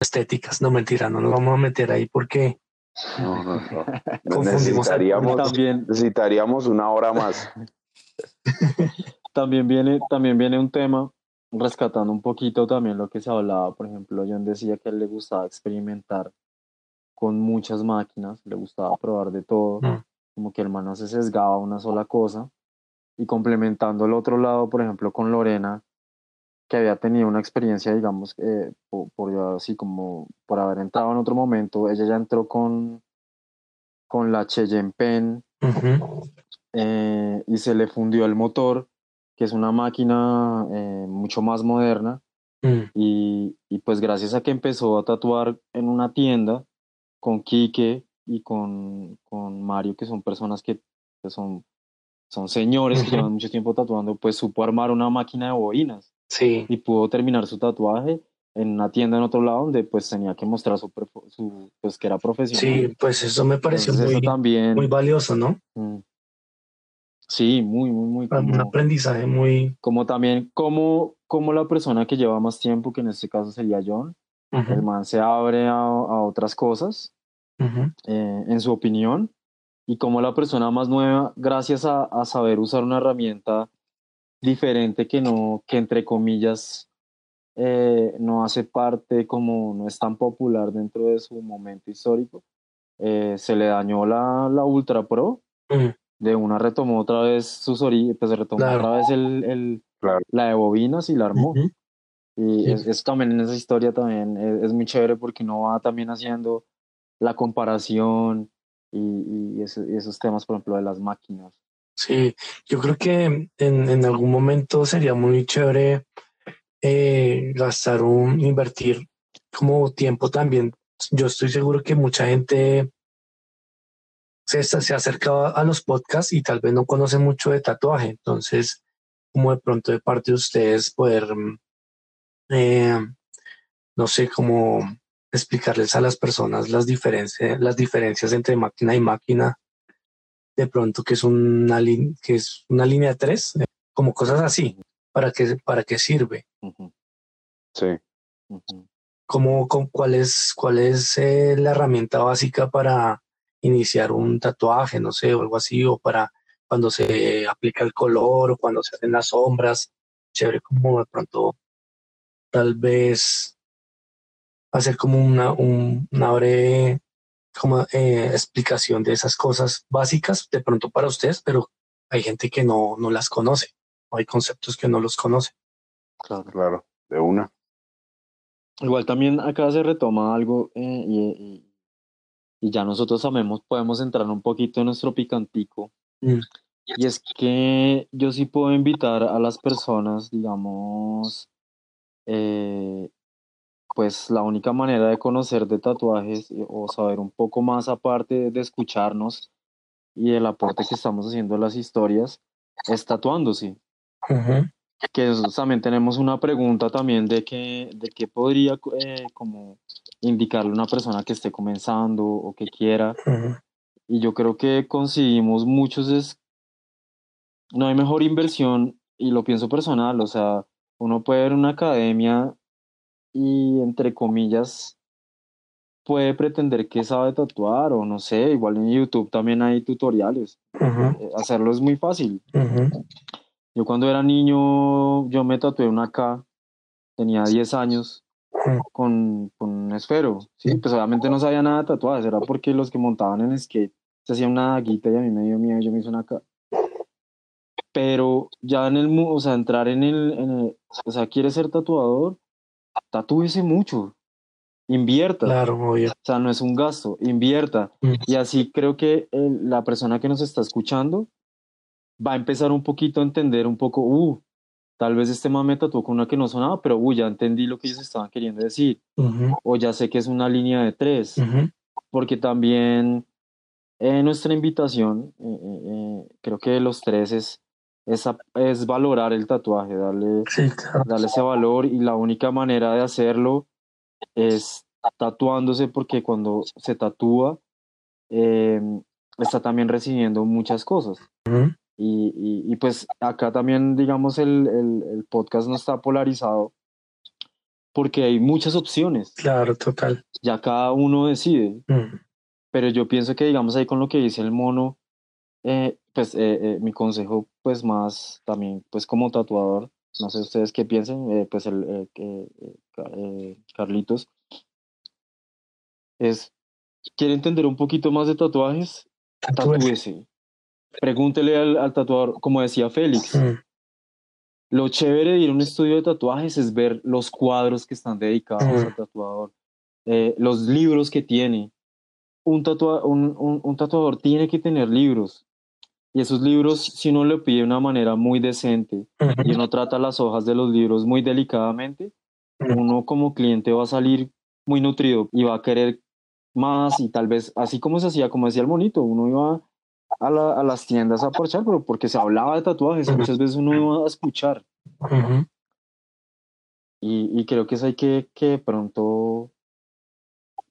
Estéticas, no mentira, no nos vamos a meter ahí porque no, no, no. necesitaríamos, también. necesitaríamos una hora más. También viene, también viene un tema rescatando un poquito también lo que se hablaba, por ejemplo, John decía que a él le gustaba experimentar con muchas máquinas, le gustaba probar de todo, mm. como que el man no se sesgaba a una sola cosa, y complementando el otro lado, por ejemplo, con Lorena, que había tenido una experiencia, digamos, eh, por, así como por haber entrado en otro momento, ella ya entró con, con la Cheyenne Pen eh, y se le fundió el motor, que es una máquina eh, mucho más moderna. Mm. Y, y, pues gracias a que empezó a tatuar en una tienda con Quique y con, con Mario, que son personas que, son, son señores que llevan mucho tiempo tatuando, pues supo armar una máquina de bobinas. Sí. Y pudo terminar su tatuaje en una tienda en otro lado donde pues tenía que mostrar su, su pues que era profesional. Sí, pues eso me pareció muy, también, muy valioso, ¿no? Mm. Sí, muy, muy, muy. un aprendizaje muy... Como también, como, como la persona que lleva más tiempo, que en este caso sería John, el man se abre a, a otras cosas, eh, en su opinión, y como la persona más nueva, gracias a, a saber usar una herramienta diferente que no, que entre comillas, eh, no hace parte como no es tan popular dentro de su momento histórico, eh, se le dañó la, la Ultra Pro, de una retomó otra vez sus orillas, pues retomó otra vez el, el la de bobinas y la armó. Y es, también en esa historia también es, muy chévere porque no va también haciendo la comparación y, y esos temas, por ejemplo, de las máquinas. Sí, yo creo que en, en algún momento sería muy chévere eh, gastar un, invertir como tiempo también. Yo estoy seguro que mucha gente se, se acerca a los podcasts y tal vez no conoce mucho de tatuaje. Entonces, como de pronto de parte de ustedes poder, eh, no sé, cómo explicarles a las personas las diferencias, las diferencias entre máquina y máquina de pronto que es una, que es una línea 3, eh, como cosas así, ¿para qué, para qué sirve? Sí. con, ¿Cuál es, cuál es eh, la herramienta básica para iniciar un tatuaje, no sé, o algo así, o para cuando se aplica el color o cuando se hacen las sombras? Chévere, como de pronto tal vez hacer como una, un, una breve como eh, explicación de esas cosas básicas de pronto para ustedes, pero hay gente que no, no las conoce, hay conceptos que no los conoce. Claro, claro, de una. Igual también acá se retoma algo eh, y, y, ya nosotros sabemos, podemos entrar un poquito en nuestro picantico. Mm. Y es que yo sí puedo invitar a las personas, digamos, eh, pues la única manera de conocer de tatuajes eh, o saber un poco más aparte de escucharnos y el aporte que estamos haciendo a las historias es tatuándose. Que también tenemos una pregunta también de que, de qué podría eh, como indicarle a una persona que esté comenzando o que quiera. Y yo creo que conseguimos muchos es, no hay mejor inversión y lo pienso personal, o sea, uno puede ver una academia y entre comillas puede pretender que sabe tatuar o no sé, igual en YouTube también hay tutoriales. Eh, hacerlo es muy fácil. Yo cuando era niño, yo me tatué una K, tenía 10 años con, con un esfero, ¿sí? Pues obviamente no sabía nada de tatuajes, era porque los que montaban en skate se hacían una daguita y a mí me dio miedo yo me hice una K. Pero ya en el, o sea, entrar en el, en el o sea, ¿quieres ser tatuador? Tatúese mucho, invierta. Claro. O sea, no es un gasto, invierta. Mm. Y así creo que la persona que nos está escuchando va a empezar un poquito a entender un poco, uh, tal vez este mame tatuó con una que no sonaba, pero uh, ya entendí lo que ellos estaban queriendo decir. O ya sé que es una línea de tres. Porque también en nuestra invitación, eh, eh, eh, creo que los tres es es, valorar el tatuaje, darle, darle ese valor y la única manera de hacerlo es tatuándose porque cuando se tatúa em, está también recibiendo muchas cosas. y, y, pues acá también, digamos, el, el, podcast no está polarizado porque hay muchas opciones. Claro, total. Ya cada uno decide. Pero yo pienso que, digamos, ahí con lo que dice el mono, eh, pues eh, eh, mi consejo, pues más también, pues como tatuador, no sé ustedes qué piensen, pues el Carlitos, es, ¿quiere entender un poquito más de tatuajes? Tatúese. Pregúntele al, al, tatuador, como decía Félix, lo chévere de ir a un estudio de tatuajes es ver los cuadros que están dedicados Mm. al tatuador, eh, los libros que tiene. Un, tatua- un, un- un tatuador tiene que tener libros. Y esos libros, si uno le pide de una manera muy decente y uno trata las hojas de los libros muy delicadamente, uno como cliente va a salir muy nutrido y va a querer más y tal vez, así como se hacía, como decía el monito, uno iba a, la- a las tiendas a porchar, pero porque se hablaba de tatuajes, muchas veces uno iba a escuchar. Y, y creo que eso hay que, que pronto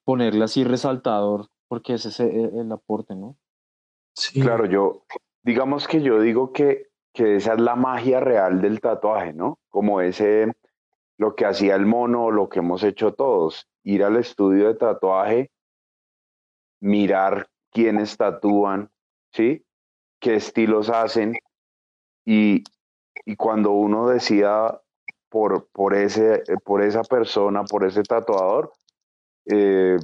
ponerle así resaltador, porque ese es el, el aporte, ¿no? Sí. Claro, yo, digamos que yo digo que, que esa es la magia real del tatuaje, ¿no? Como ese, lo que hacía el mono, lo que hemos hecho todos, ir al estudio de tatuaje, mirar quiénes tatúan, ¿sí? Qué estilos hacen y, y cuando uno decida por, por, ese, por esa persona, por ese tatuador, eh,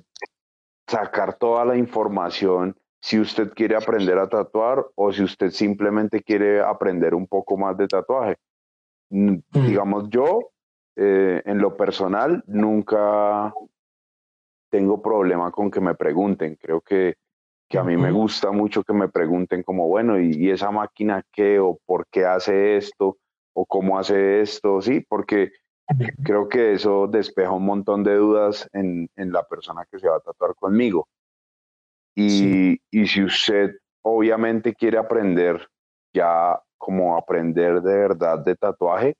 sacar toda la información si usted quiere aprender a tatuar o si usted simplemente quiere aprender un poco más de tatuaje. Mm. Digamos, yo eh, en lo personal nunca tengo problema con que me pregunten. Creo que, que a mí me gusta mucho que me pregunten como, bueno, ¿y, y esa máquina qué? ¿O por qué hace esto? ¿O cómo hace esto? Sí, porque creo que eso despeja un montón de dudas en, en la persona que se va a tatuar conmigo. Y, Sí. y si usted obviamente quiere aprender ya como aprender de verdad de tatuaje,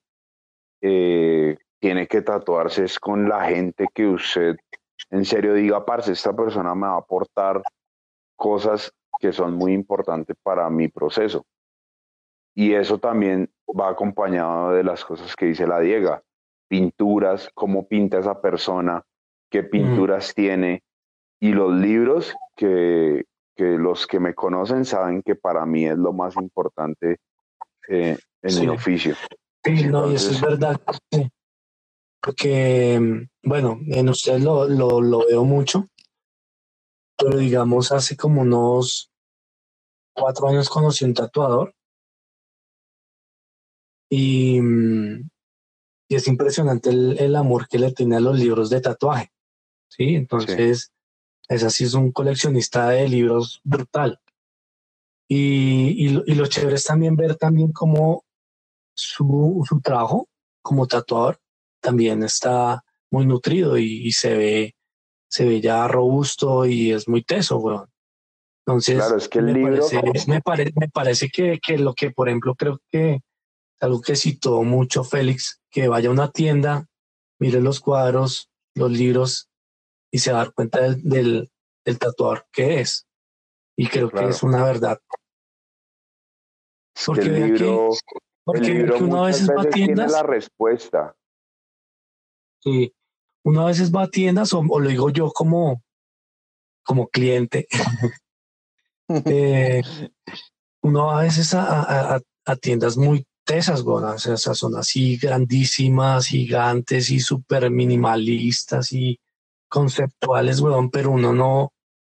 eh, tiene que tatuarse es con la gente que usted en serio diga, parce, esta persona me va a aportar cosas que son muy importantes para mi proceso. Y eso también va acompañado de las cosas que dice la Diega, pinturas, cómo pinta esa persona, qué pinturas tiene, y los libros que, que los que me conocen saben que para mí es lo más importante eh, en Sí. mi oficio. Sí, no, y eso es verdad. sí. Porque, bueno, en usted lo, lo, lo veo mucho, pero digamos, hace como unos cuatro años conocí un tatuador y, y es impresionante el, el amor que le tiene a los libros de tatuaje. Sí, entonces, es así, es un coleccionista de libros brutal. Y, y, lo- y lo chévere es también ver también cómo su, su trabajo como tatuador también está muy nutrido y, y se ve se ve ya robusto y es muy teso, weón. Entonces, Claro, es que el me, libro- parece, me, pare- me parece que, que lo que, por ejemplo, creo que algo que citó mucho Félix, que vaya a una tienda, mire los cuadros, los libros y se va a dar cuenta del, del, del tatuador que es. Y creo Claro. que es una verdad. Porque que el que- libro, Porque el libro que uno a veces va a tiene tiendas la respuesta. Sí, uno a veces va a tiendas o, o lo digo yo como, como cliente. eh, uno a veces a, a- tiendas muy tesas, o sea, son así grandísimas, gigantes y súper minimalistas y conceptuales, weón, pero uno no,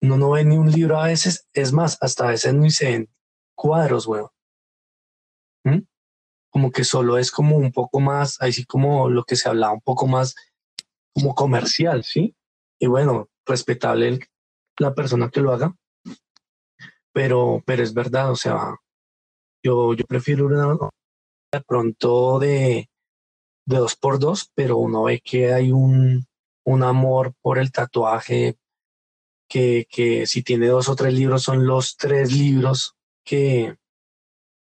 uno no ve ni un libro a veces, es más, hasta a veces ni se ven cuadros, weón. ¿Mm? Como que solo es como un poco más, así como lo que se hablaba, un poco más como comercial, ¿sí? Y bueno, respetable la persona que lo haga, pero, pero es verdad, o sea, yo, yo prefiero una de pronto de, de dos por dos, pero uno ve que hay un, un amor por el tatuaje, que, que si tiene dos o tres libros son los tres libros que,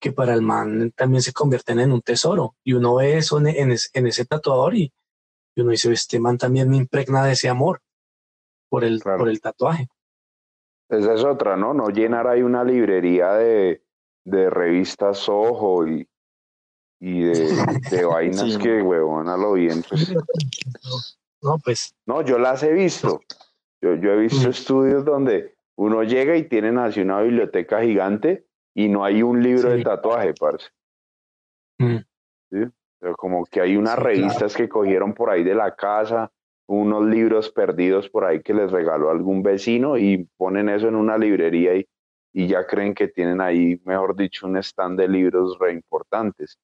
que para el man también se convierten en un tesoro. Y uno ve eso en, en es- en ese tatuador y, y uno dice, este man también me impregna de ese amor por el, Claro. por el tatuaje. Esa es otra, ¿no? No llenar ahí una librería de, de revistas Ojo y, y de, de vainas Sí. que, huevón, a lo bien, pues No, pues No, yo las he visto. Yo, yo he visto Mm. estudios donde uno llega y tienen así una biblioteca gigante y no hay un libro Sí. de tatuaje, parce. mm, Pero como que hay unas Sí, revistas que cogieron por ahí de la casa, unos libros perdidos por ahí que les regaló algún vecino y ponen eso en una librería y, y ya creen que tienen ahí, mejor dicho, un stand de libros re importantes.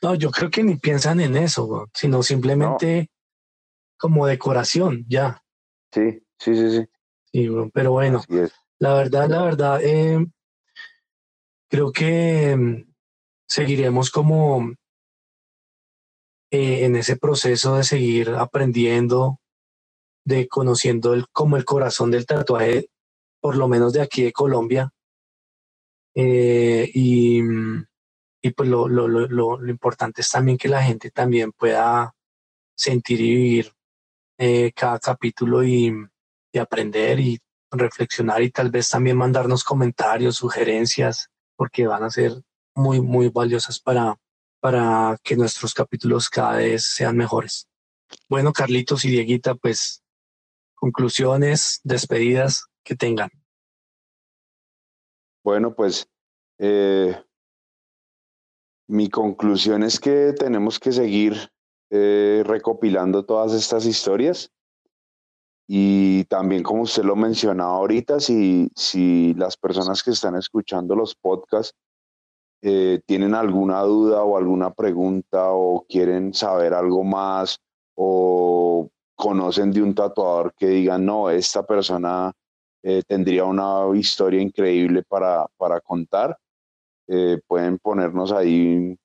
No, yo creo que ni piensan en eso, sino simplemente como decoración, ya. Sí, sí, sí, sí. sí pero bueno, la verdad, la verdad, eh, creo que mm, seguiremos como eh, en ese proceso de seguir aprendiendo, de conociendo el, como el corazón del tatuaje, por lo menos de aquí de Colombia. Eh, y, y, pues lo, lo, lo, lo, importante es también que la gente también pueda sentir y vivir eh, cada capítulo y, aprender y reflexionar y tal vez también mandarnos comentarios, sugerencias, porque van a ser muy, muy valiosas para, para que nuestros capítulos cada vez sean mejores. Bueno, Carlitos y Dieguita, pues conclusiones, despedidas que tengan. Bueno, pues eh, mi conclusión es que tenemos que seguir eh, recopilando todas estas historias. Y también como usted lo mencionaba ahorita, si, si las personas que están escuchando los podcasts eh, tienen alguna duda o alguna pregunta o quieren saber algo más o conocen de un tatuador que digan, no, esta persona eh, tendría una historia increíble para, para contar, pueden ponernos ahí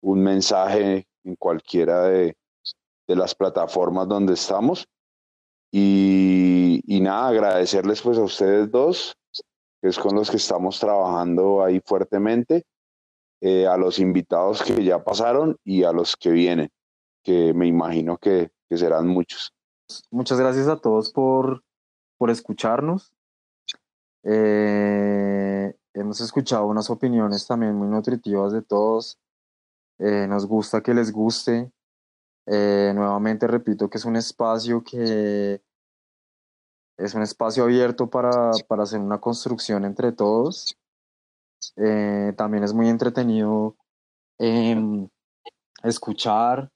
un mensaje en cualquiera de, de las plataformas donde estamos. Y, nada, agradecerles pues a ustedes dos, que es con los que estamos trabajando ahí fuertemente. Eh, a los invitados que ya pasaron y a los que vienen, que me imagino que, serán muchos. Muchas gracias a todos por, por escucharnos. Eh, hemos escuchado unas opiniones también muy nutritivas de todos. Eh, nos gusta que les guste. nuevamente repito que es un espacio que es un espacio abierto para, para hacer una construcción entre todos eh, también es muy entretenido em, escuchar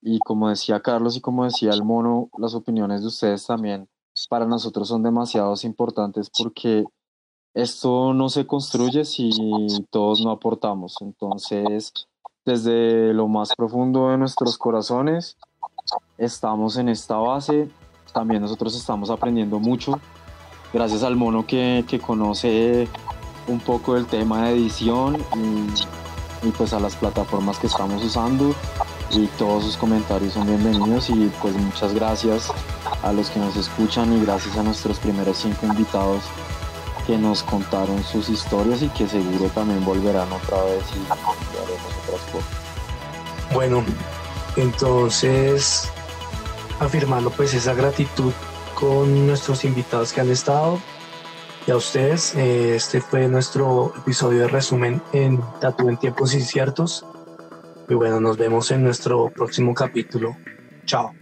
y como decía Carlos y como decía el mono, las opiniones de ustedes también para nosotros son demasiado importantes porque esto no se construye si todos no aportamos. Entonces, desde lo más profundo de nuestros corazones, estamos en esta base. También nosotros estamos aprendiendo mucho. Gracias al mono que, que conoce un poco del tema de edición y, pues a las plataformas que estamos usando y todos sus comentarios son bienvenidos y pues muchas gracias a los que nos escuchan y gracias a nuestros primeros cinco invitados que nos contaron sus historias y que seguro también volverán otra vez y haremos otras cosas. Bueno, entonces afirmando pues esa gratitud con nuestros invitados que han estado y a ustedes. Eh, este fue nuestro episodio de resumen en Tatu en tiempos inciertos. Y bueno, nos vemos en nuestro próximo capítulo. Chao.